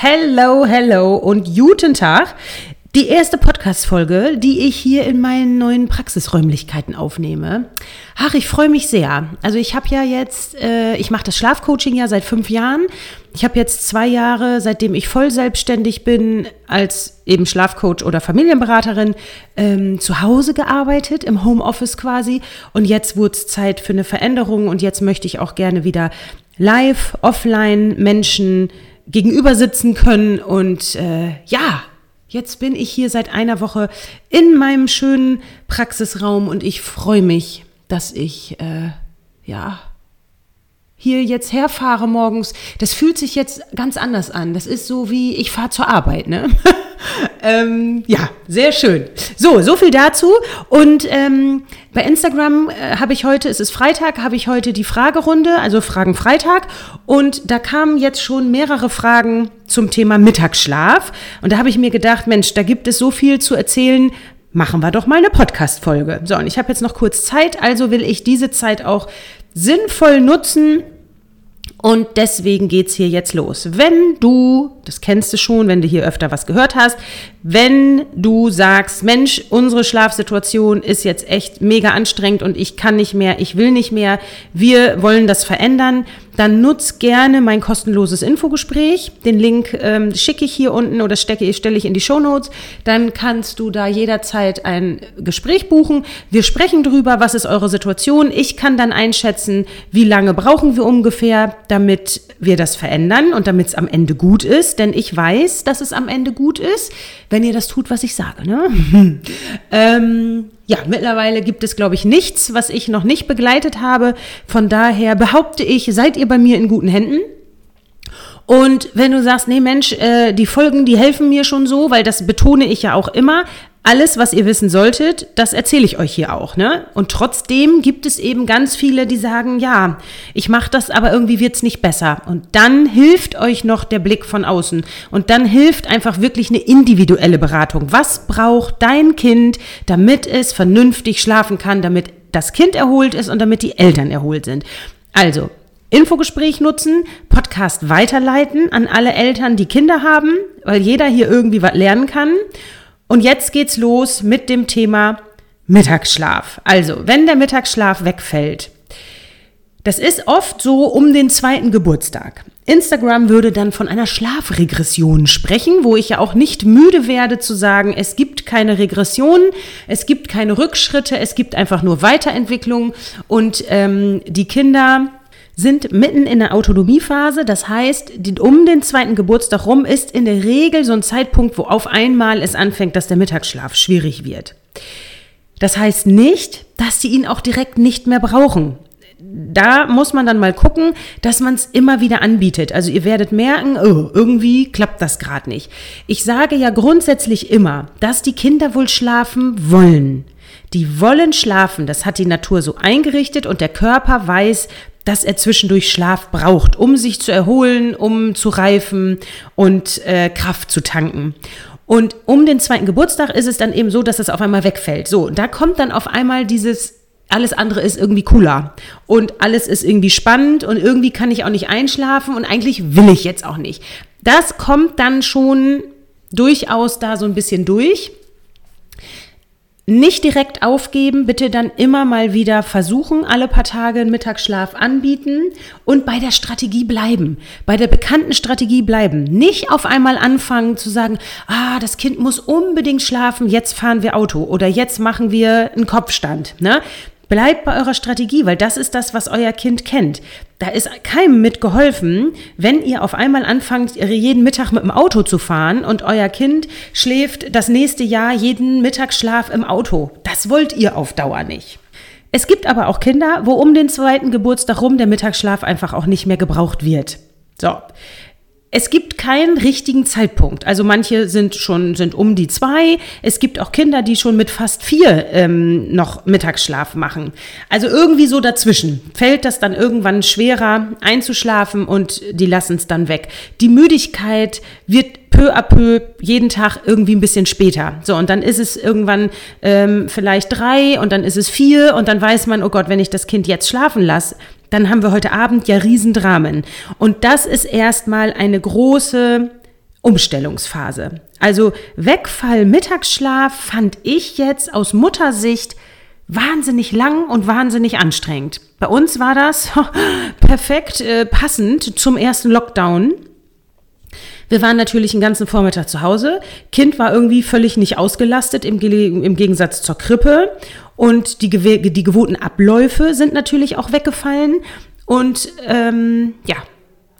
Hello, hello und guten Tag. Die erste Podcast-Folge, die ich hier in meinen neuen Praxisräumlichkeiten aufnehme. Ach, ich freue mich sehr. Also ich habe ja jetzt, äh, ich mache das Schlafcoaching ja seit fünf Jahren. Ich habe jetzt zwei Jahre, seitdem ich voll selbstständig bin, als eben Schlafcoach oder Familienberaterin ähm, zu Hause gearbeitet, im Homeoffice quasi. Und jetzt wurde es Zeit für eine Veränderung und jetzt möchte ich auch gerne wieder live, offline Menschen gegenüber sitzen können. Und äh, ja, jetzt bin ich hier seit einer Woche in meinem schönen Praxisraum und ich freue mich, dass ich äh, ja hier jetzt herfahre morgens, das fühlt sich jetzt ganz anders an. Das ist so wie ich fahre zur Arbeit, ne? ähm, ja, sehr schön. So, so viel dazu. Und ähm, bei Instagram äh, habe ich heute, es ist Freitag, habe ich heute die Fragerunde, also Fragen Freitag. Und da kamen jetzt schon mehrere Fragen zum Thema Mittagsschlaf. Und da habe ich mir gedacht, Mensch, da gibt es so viel zu erzählen, machen wir doch mal eine Podcast-Folge. So, und ich habe jetzt noch kurz Zeit, also will ich diese Zeit auch sinnvoll nutzen. Und deswegen geht's hier jetzt los. Wenn du, das kennst du schon, wenn du hier öfter was gehört hast, wenn du sagst, Mensch, unsere Schlafsituation ist jetzt echt mega anstrengend und ich kann nicht mehr, ich will nicht mehr, wir wollen das verändern, dann nutz gerne mein kostenloses Infogespräch. Den Link ähm, schicke ich hier unten oder stecke, stelle ich in die Show Notes. Dann kannst du da jederzeit ein Gespräch buchen. Wir sprechen drüber, was ist eure Situation. Ich kann dann einschätzen, wie lange brauchen wir ungefähr, damit wir das verändern und damit es am Ende gut ist. Denn ich weiß, dass es am Ende gut ist, wenn ihr das tut, was ich sage. Ne? ähm, ja, mittlerweile gibt es, glaube ich, nichts, was ich noch nicht begleitet habe. Von daher behaupte ich, seid ihr bei mir in guten Händen. Und wenn du sagst, nee Mensch, äh, die Folgen, die helfen mir schon so, weil das betone ich ja auch immer, alles, was ihr wissen solltet, das erzähle ich euch hier auch. Ne? Und trotzdem gibt es eben ganz viele, die sagen, ja, ich mache das, aber irgendwie wird es nicht besser. Und dann hilft euch noch der Blick von außen. Und dann hilft einfach wirklich eine individuelle Beratung. Was braucht dein Kind, damit es vernünftig schlafen kann, damit das Kind erholt ist und damit die Eltern erholt sind? Also, Infogespräch nutzen, Podcast weiterleiten an alle Eltern, die Kinder haben, weil jeder hier irgendwie was lernen kann. Und jetzt geht's los mit dem Thema Mittagsschlaf. Also, wenn der Mittagsschlaf wegfällt, das ist oft so um den zweiten Geburtstag. Instagram würde dann von einer Schlafregression sprechen, wo ich ja auch nicht müde werde zu sagen, es gibt keine Regression, es gibt keine Rückschritte, es gibt einfach nur Weiterentwicklung und ähm, die Kinder sind mitten in der Autonomiephase. Das heißt, um den zweiten Geburtstag rum ist in der Regel so ein Zeitpunkt, wo auf einmal es anfängt, dass der Mittagsschlaf schwierig wird. Das heißt nicht, dass sie ihn auch direkt nicht mehr brauchen. Da muss man dann mal gucken, dass man es immer wieder anbietet. Also ihr werdet merken, oh, irgendwie klappt das gerade nicht. Ich sage ja grundsätzlich immer, dass die Kinder wohl schlafen wollen. Die wollen schlafen, das hat die Natur so eingerichtet und der Körper weiß, dass er zwischendurch Schlaf braucht, um sich zu erholen, um zu reifen und äh, Kraft zu tanken. Und um den zweiten Geburtstag ist es dann eben so, dass es auf einmal wegfällt. So, da kommt dann auf einmal dieses alles andere ist irgendwie cooler und alles ist irgendwie spannend und irgendwie kann ich auch nicht einschlafen und eigentlich will ich jetzt auch nicht. Das kommt dann schon durchaus da so ein bisschen durch nicht direkt aufgeben, bitte dann immer mal wieder versuchen, alle paar Tage einen Mittagsschlaf anbieten und bei der Strategie bleiben, bei der bekannten Strategie bleiben. Nicht auf einmal anfangen zu sagen, ah, das Kind muss unbedingt schlafen, jetzt fahren wir Auto oder jetzt machen wir einen Kopfstand. Ne? Bleibt bei eurer Strategie, weil das ist das, was euer Kind kennt. Da ist keinem mitgeholfen, wenn ihr auf einmal anfangt, jeden Mittag mit dem Auto zu fahren und euer Kind schläft das nächste Jahr jeden Mittagsschlaf im Auto. Das wollt ihr auf Dauer nicht. Es gibt aber auch Kinder, wo um den zweiten Geburtstag rum der Mittagsschlaf einfach auch nicht mehr gebraucht wird. So, es gibt keinen richtigen Zeitpunkt. Also manche sind schon sind um die zwei. Es gibt auch Kinder, die schon mit fast vier ähm, noch Mittagsschlaf machen. Also irgendwie so dazwischen fällt das dann irgendwann schwerer einzuschlafen und die lassen es dann weg. Die Müdigkeit wird peu à peu jeden Tag irgendwie ein bisschen später. So, und dann ist es irgendwann ähm, vielleicht drei und dann ist es vier und dann weiß man, oh Gott, wenn ich das Kind jetzt schlafen lasse, dann haben wir heute Abend ja Riesendramen. Und das ist erstmal eine große Umstellungsphase. Also Wegfall Mittagsschlaf fand ich jetzt aus Muttersicht wahnsinnig lang und wahnsinnig anstrengend. Bei uns war das perfekt äh, passend zum ersten Lockdown. Wir waren natürlich den ganzen Vormittag zu Hause. Kind war irgendwie völlig nicht ausgelastet im, im Gegensatz zur Krippe. Und die, die gewohnten Abläufe sind natürlich auch weggefallen. Und ähm, ja,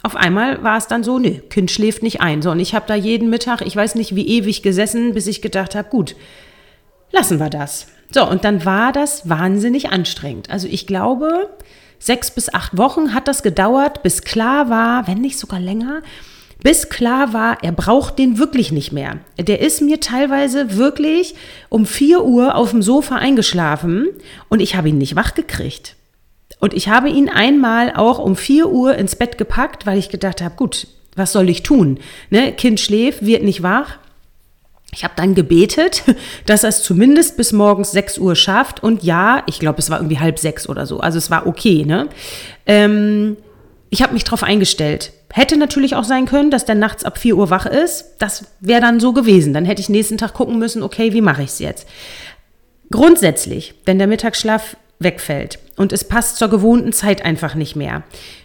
auf einmal war es dann so, nö, Kind schläft nicht ein. So, und ich habe da jeden Mittag, ich weiß nicht wie ewig gesessen, bis ich gedacht habe, gut, lassen wir das. So, und dann war das wahnsinnig anstrengend. Also ich glaube, sechs bis acht Wochen hat das gedauert, bis klar war, wenn nicht sogar länger, bis klar war, er braucht den wirklich nicht mehr. Der ist mir teilweise wirklich um vier Uhr auf dem Sofa eingeschlafen und ich habe ihn nicht wach gekriegt. Und ich habe ihn einmal auch um vier Uhr ins Bett gepackt, weil ich gedacht habe, gut, was soll ich tun? Ne? Kind schläft, wird nicht wach. Ich habe dann gebetet, dass er es zumindest bis morgens 6 Uhr schafft. Und ja, ich glaube, es war irgendwie halb sechs oder so. Also es war okay. Ne? Ähm, ich habe mich darauf eingestellt. Hätte natürlich auch sein können, dass der nachts ab 4 Uhr wach ist. Das wäre dann so gewesen. Dann hätte ich nächsten Tag gucken müssen, okay, wie mache ich es jetzt? Grundsätzlich, wenn der Mittagsschlaf wegfällt und es passt zur gewohnten Zeit einfach nicht mehr,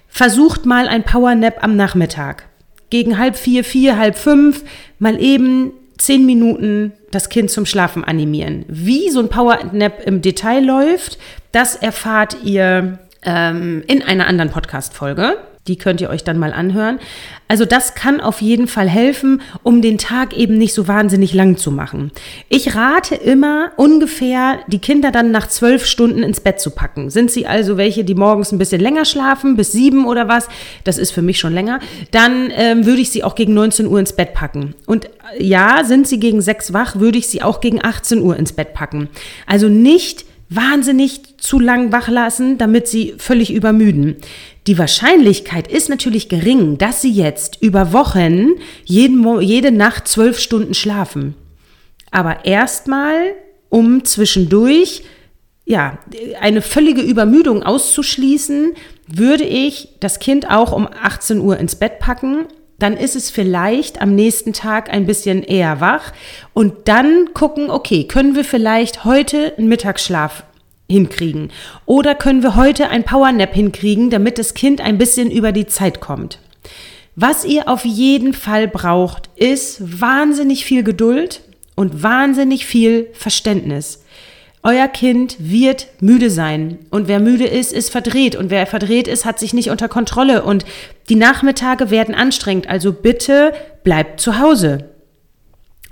versucht mal ein Powernap am Nachmittag. Gegen halb vier, vier, halb fünf, mal eben zehn Minuten das Kind zum Schlafen animieren. Wie so ein Powernap im Detail läuft, das erfahrt ihr ähm, in einer anderen Podcast-Folge. Die könnt ihr euch dann mal anhören. Also das kann auf jeden Fall helfen, um den Tag eben nicht so wahnsinnig lang zu machen. Ich rate immer ungefähr, die Kinder dann nach zwölf Stunden ins Bett zu packen. Sind sie also welche, die morgens ein bisschen länger schlafen, bis sieben oder was, das ist für mich schon länger, dann ähm, würde ich sie auch gegen 19 Uhr ins Bett packen. Und äh, ja, sind sie gegen sechs wach, würde ich sie auch gegen 18 Uhr ins Bett packen. Also nicht wahnsinnig zu lang wach lassen, damit sie völlig übermüden. Die Wahrscheinlichkeit ist natürlich gering, dass sie jetzt über Wochen jeden, jede Nacht zwölf Stunden schlafen. Aber erstmal, um zwischendurch ja, eine völlige Übermüdung auszuschließen, würde ich das Kind auch um 18 Uhr ins Bett packen. Dann ist es vielleicht am nächsten Tag ein bisschen eher wach und dann gucken, okay, können wir vielleicht heute einen Mittagsschlaf hinkriegen? Oder können wir heute ein Powernap hinkriegen, damit das Kind ein bisschen über die Zeit kommt? Was ihr auf jeden Fall braucht, ist wahnsinnig viel Geduld und wahnsinnig viel Verständnis. Euer Kind wird müde sein und wer müde ist, ist verdreht und wer verdreht ist, hat sich nicht unter Kontrolle und die Nachmittage werden anstrengend. Also bitte bleibt zu Hause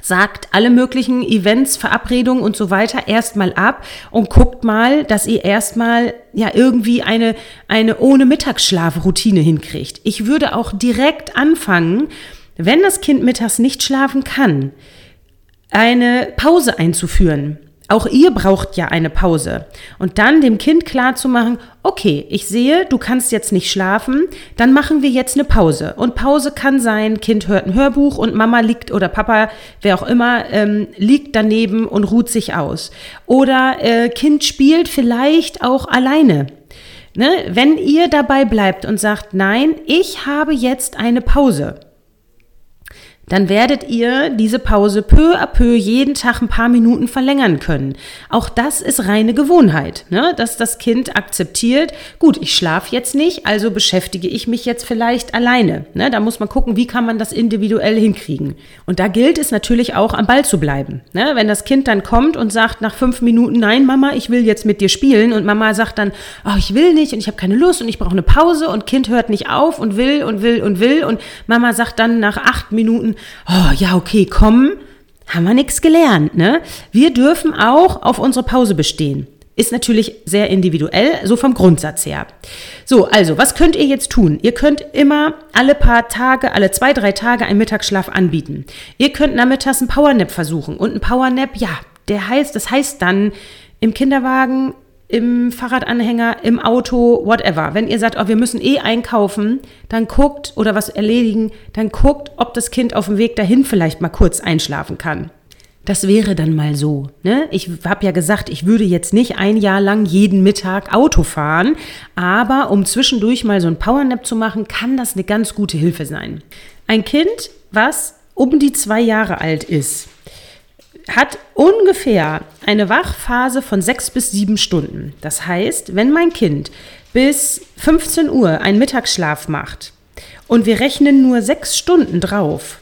sagt alle möglichen Events, Verabredungen und so weiter erstmal ab und guckt mal, dass ihr erstmal ja irgendwie eine, eine ohne Mittagsschlafroutine hinkriegt. Ich würde auch direkt anfangen, wenn das Kind mittags nicht schlafen kann, eine Pause einzuführen. Auch ihr braucht ja eine Pause. Und dann dem Kind klar zu machen, okay, ich sehe, du kannst jetzt nicht schlafen, dann machen wir jetzt eine Pause. Und Pause kann sein, Kind hört ein Hörbuch und Mama liegt oder Papa, wer auch immer, ähm, liegt daneben und ruht sich aus. Oder äh, Kind spielt vielleicht auch alleine. Ne? Wenn ihr dabei bleibt und sagt, nein, ich habe jetzt eine Pause dann werdet ihr diese Pause peu à peu jeden Tag ein paar Minuten verlängern können. Auch das ist reine Gewohnheit, ne? dass das Kind akzeptiert, gut, ich schlafe jetzt nicht, also beschäftige ich mich jetzt vielleicht alleine. Ne? Da muss man gucken, wie kann man das individuell hinkriegen. Und da gilt es natürlich auch, am Ball zu bleiben. Ne? Wenn das Kind dann kommt und sagt nach fünf Minuten, nein, Mama, ich will jetzt mit dir spielen und Mama sagt dann, oh, ich will nicht und ich habe keine Lust und ich brauche eine Pause und Kind hört nicht auf und will und will und will und Mama sagt dann nach acht Minuten, oh ja, okay, komm, haben wir nichts gelernt. Ne? Wir dürfen auch auf unsere Pause bestehen. Ist natürlich sehr individuell, so vom Grundsatz her. So, also, was könnt ihr jetzt tun? Ihr könnt immer alle paar Tage, alle zwei, drei Tage einen Mittagsschlaf anbieten. Ihr könnt nachmittags einen Powernap versuchen. Und ein Powernap, ja, der heißt, das heißt dann im Kinderwagen im Fahrradanhänger, im Auto, whatever. Wenn ihr sagt, oh, wir müssen eh einkaufen, dann guckt oder was erledigen, dann guckt, ob das Kind auf dem Weg dahin vielleicht mal kurz einschlafen kann. Das wäre dann mal so. Ne? Ich habe ja gesagt, ich würde jetzt nicht ein Jahr lang jeden Mittag Auto fahren, aber um zwischendurch mal so ein Powernap zu machen, kann das eine ganz gute Hilfe sein. Ein Kind, was um die zwei Jahre alt ist, hat ungefähr eine Wachphase von sechs bis sieben Stunden. Das heißt, wenn mein Kind bis 15 Uhr einen Mittagsschlaf macht und wir rechnen nur sechs Stunden drauf,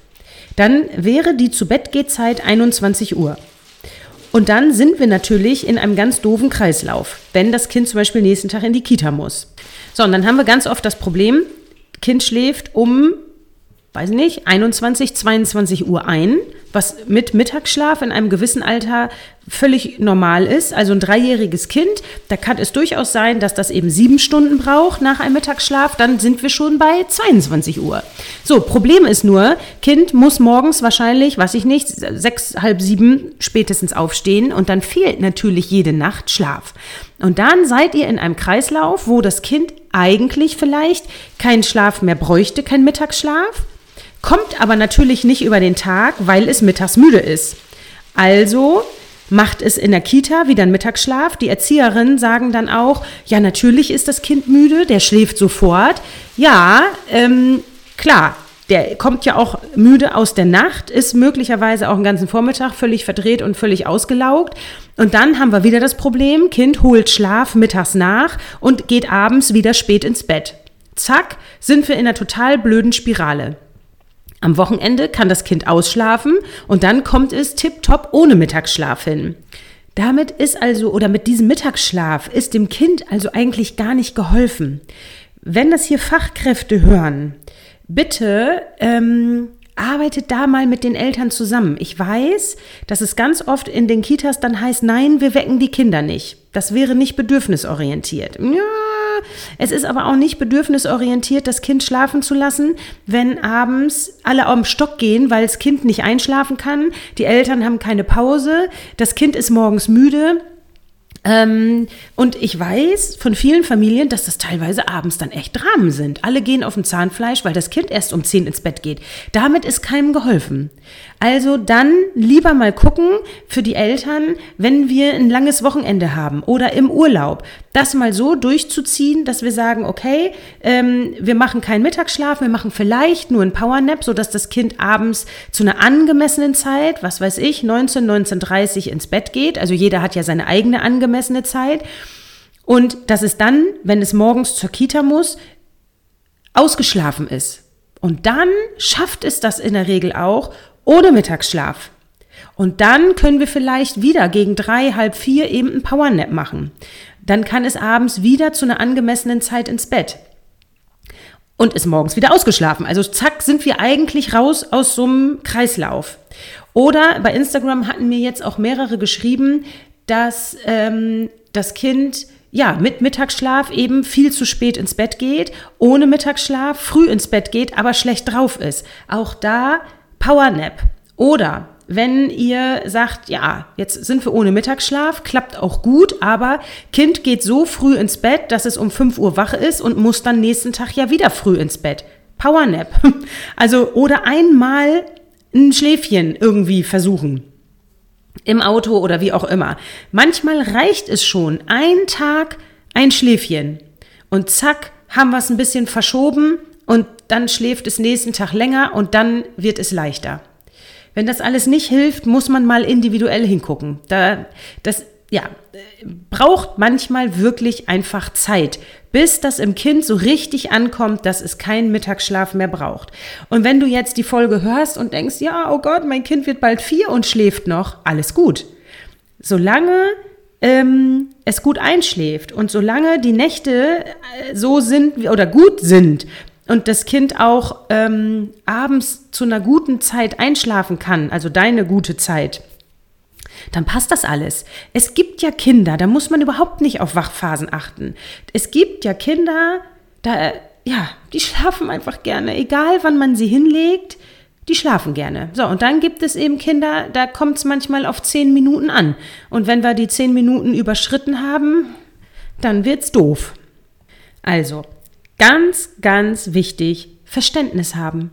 dann wäre die zu Bett Zeit 21 Uhr. Und dann sind wir natürlich in einem ganz doofen Kreislauf, wenn das Kind zum Beispiel nächsten Tag in die Kita muss. So, und dann haben wir ganz oft das Problem, Kind schläft um weiß nicht, 21, 22 Uhr ein, was mit Mittagsschlaf in einem gewissen Alter völlig normal ist. Also ein dreijähriges Kind, da kann es durchaus sein, dass das eben sieben Stunden braucht nach einem Mittagsschlaf, dann sind wir schon bei 22 Uhr. So, Problem ist nur, Kind muss morgens wahrscheinlich, weiß ich nicht, sechs, halb sieben spätestens aufstehen und dann fehlt natürlich jede Nacht Schlaf. Und dann seid ihr in einem Kreislauf, wo das Kind eigentlich vielleicht keinen Schlaf mehr bräuchte, keinen Mittagsschlaf kommt aber natürlich nicht über den Tag, weil es mittags müde ist. Also macht es in der Kita wieder einen Mittagsschlaf. Die Erzieherinnen sagen dann auch, ja, natürlich ist das Kind müde, der schläft sofort. Ja, ähm, klar, der kommt ja auch müde aus der Nacht, ist möglicherweise auch einen ganzen Vormittag völlig verdreht und völlig ausgelaugt. Und dann haben wir wieder das Problem, Kind holt Schlaf mittags nach und geht abends wieder spät ins Bett. Zack, sind wir in einer total blöden Spirale. Am Wochenende kann das Kind ausschlafen und dann kommt es tipptopp ohne Mittagsschlaf hin. Damit ist also, oder mit diesem Mittagsschlaf ist dem Kind also eigentlich gar nicht geholfen. Wenn das hier Fachkräfte hören, bitte ähm, arbeitet da mal mit den Eltern zusammen. Ich weiß, dass es ganz oft in den Kitas dann heißt, nein, wir wecken die Kinder nicht. Das wäre nicht bedürfnisorientiert. Ja, es ist aber auch nicht bedürfnisorientiert, das Kind schlafen zu lassen, wenn abends alle am Stock gehen, weil das Kind nicht einschlafen kann. Die Eltern haben keine Pause. Das Kind ist morgens müde. Ähm, und ich weiß von vielen Familien, dass das teilweise abends dann echt Dramen sind. Alle gehen auf dem Zahnfleisch, weil das Kind erst um 10 ins Bett geht. Damit ist keinem geholfen. Also dann lieber mal gucken für die Eltern, wenn wir ein langes Wochenende haben oder im Urlaub, das mal so durchzuziehen, dass wir sagen, okay, ähm, wir machen keinen Mittagsschlaf, wir machen vielleicht nur einen Powernap, sodass das Kind abends zu einer angemessenen Zeit, was weiß ich, 19, 19.30 ins Bett geht. Also jeder hat ja seine eigene angemessene Zeit. Und dass es dann, wenn es morgens zur Kita muss, ausgeschlafen ist. Und dann schafft es das in der Regel auch, ohne Mittagsschlaf. Und dann können wir vielleicht wieder gegen drei, halb vier eben ein Powernap machen. Dann kann es abends wieder zu einer angemessenen Zeit ins Bett. Und ist morgens wieder ausgeschlafen. Also zack, sind wir eigentlich raus aus so einem Kreislauf. Oder bei Instagram hatten mir jetzt auch mehrere geschrieben, dass ähm, das Kind ja, mit Mittagsschlaf eben viel zu spät ins Bett geht, ohne Mittagsschlaf früh ins Bett geht, aber schlecht drauf ist. Auch da Powernap. Oder wenn ihr sagt, ja, jetzt sind wir ohne Mittagsschlaf, klappt auch gut, aber Kind geht so früh ins Bett, dass es um 5 Uhr wach ist und muss dann nächsten Tag ja wieder früh ins Bett. Powernap. Also, oder einmal ein Schläfchen irgendwie versuchen. Im Auto oder wie auch immer. Manchmal reicht es schon. Ein Tag, ein Schläfchen. Und zack, haben wir es ein bisschen verschoben und dann schläft es nächsten Tag länger und dann wird es leichter. Wenn das alles nicht hilft, muss man mal individuell hingucken. Da, das ja, braucht manchmal wirklich einfach Zeit, bis das im Kind so richtig ankommt, dass es keinen Mittagsschlaf mehr braucht. Und wenn du jetzt die Folge hörst und denkst, ja, oh Gott, mein Kind wird bald vier und schläft noch, alles gut. Solange ähm, es gut einschläft und solange die Nächte äh, so sind oder gut sind, und das Kind auch ähm, abends zu einer guten Zeit einschlafen kann, also deine gute Zeit, dann passt das alles. Es gibt ja Kinder, da muss man überhaupt nicht auf Wachphasen achten. Es gibt ja Kinder, da, ja, die schlafen einfach gerne, egal wann man sie hinlegt, die schlafen gerne. So, und dann gibt es eben Kinder, da kommt es manchmal auf zehn Minuten an. Und wenn wir die zehn Minuten überschritten haben, dann wird's doof. Also, Ganz, ganz wichtig, Verständnis haben.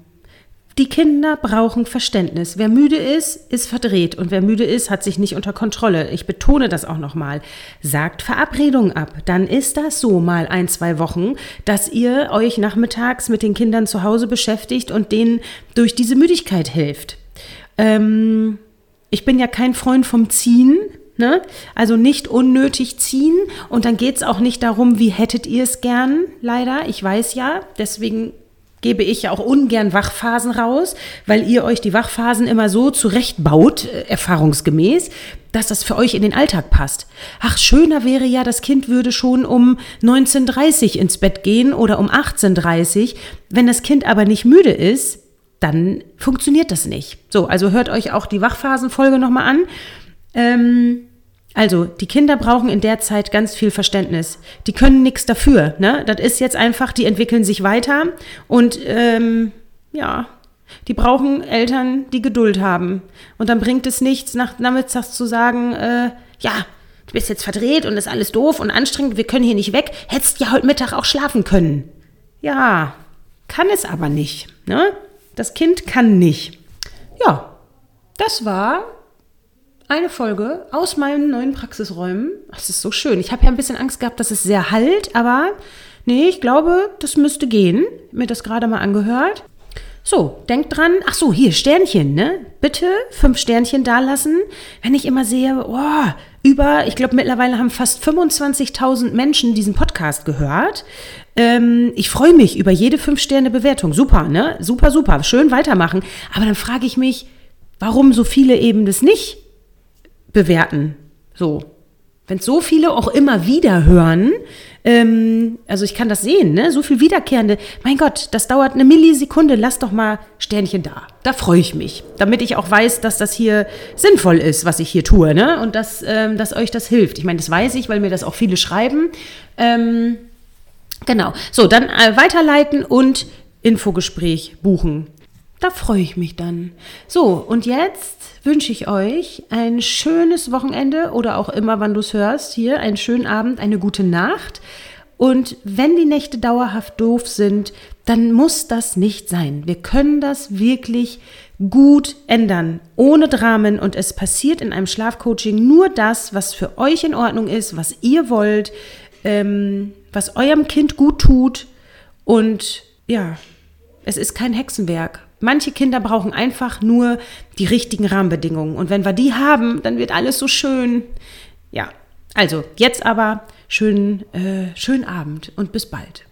Die Kinder brauchen Verständnis. Wer müde ist, ist verdreht und wer müde ist, hat sich nicht unter Kontrolle. Ich betone das auch nochmal. Sagt Verabredungen ab. Dann ist das so mal ein, zwei Wochen, dass ihr euch nachmittags mit den Kindern zu Hause beschäftigt und denen durch diese Müdigkeit hilft. Ähm, ich bin ja kein Freund vom Ziehen. Ne? Also nicht unnötig ziehen und dann geht es auch nicht darum, wie hättet ihr es gern, leider. Ich weiß ja, deswegen gebe ich ja auch ungern Wachphasen raus, weil ihr euch die Wachphasen immer so zurechtbaut, äh, erfahrungsgemäß, dass das für euch in den Alltag passt. Ach, schöner wäre ja, das Kind würde schon um 19.30 ins Bett gehen oder um 18.30 Wenn das Kind aber nicht müde ist, dann funktioniert das nicht. So, also hört euch auch die Wachphasenfolge nochmal an. Ähm, also, die Kinder brauchen in der Zeit ganz viel Verständnis. Die können nichts dafür. Ne? Das ist jetzt einfach, die entwickeln sich weiter und ähm, ja, die brauchen Eltern, die Geduld haben. Und dann bringt es nichts, nach nachmittags zu sagen, äh, ja, du bist jetzt verdreht und ist alles doof und anstrengend, wir können hier nicht weg, hättest ja heute Mittag auch schlafen können. Ja, kann es aber nicht. Ne? Das Kind kann nicht. Ja, das war eine Folge aus meinen neuen Praxisräumen. Das ist so schön. Ich habe ja ein bisschen Angst gehabt, dass es sehr halt, aber nee, ich glaube, das müsste gehen. Mir das gerade mal angehört. So, denkt dran. Ach so, hier Sternchen, ne? Bitte fünf Sternchen dalassen. Wenn ich immer sehe, oh, über, ich glaube mittlerweile haben fast 25.000 Menschen diesen Podcast gehört. Ähm, ich freue mich über jede fünf Sterne Bewertung. Super, ne? Super, super. Schön weitermachen. Aber dann frage ich mich, warum so viele eben das nicht bewerten. So. Wenn so viele auch immer wieder hören, ähm, also ich kann das sehen, ne? so viel Wiederkehrende, mein Gott, das dauert eine Millisekunde, lass doch mal Sternchen da. Da freue ich mich, damit ich auch weiß, dass das hier sinnvoll ist, was ich hier tue ne? und dass, ähm, dass euch das hilft. Ich meine, das weiß ich, weil mir das auch viele schreiben. Ähm, genau, so, dann äh, weiterleiten und Infogespräch buchen. Da freue ich mich dann. So, und jetzt wünsche ich euch ein schönes Wochenende oder auch immer, wann du es hörst, hier einen schönen Abend, eine gute Nacht. Und wenn die Nächte dauerhaft doof sind, dann muss das nicht sein. Wir können das wirklich gut ändern, ohne Dramen. Und es passiert in einem Schlafcoaching nur das, was für euch in Ordnung ist, was ihr wollt, ähm, was eurem Kind gut tut. Und ja, es ist kein Hexenwerk. Manche Kinder brauchen einfach nur die richtigen Rahmenbedingungen. Und wenn wir die haben, dann wird alles so schön. Ja, also jetzt aber schönen, äh, schönen Abend und bis bald.